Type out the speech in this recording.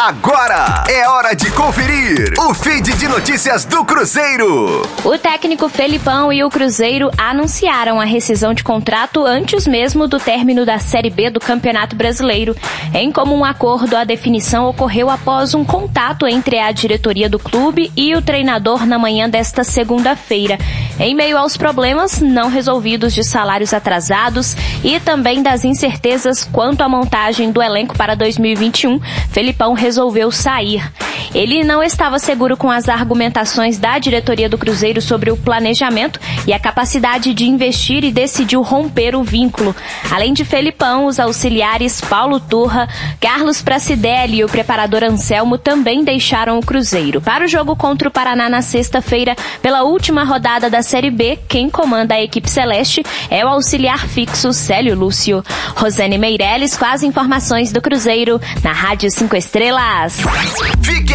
Agora é hora de conferir o feed de notícias do Cruzeiro. O técnico Felipão e o Cruzeiro anunciaram a rescisão de contrato antes mesmo do término da Série B do Campeonato Brasileiro. Em comum acordo, a definição ocorreu após um contato entre a diretoria do clube e o treinador na manhã desta segunda-feira. Em meio aos problemas não resolvidos de salários atrasados e também das incertezas quanto à montagem do elenco para 2021, Felipão resolveu sair. Ele não estava seguro com as argumentações da diretoria do Cruzeiro sobre o planejamento e a capacidade de investir e decidiu romper o vínculo. Além de Felipão, os auxiliares Paulo Turra, Carlos Pracidelli e o preparador Anselmo também deixaram o Cruzeiro. Para o jogo contra o Paraná na sexta-feira, pela última rodada da Série B, quem comanda a equipe celeste é o auxiliar fixo Célio Lúcio. Rosane Meirelles com as informações do Cruzeiro na Rádio 5 Estrelas. Fique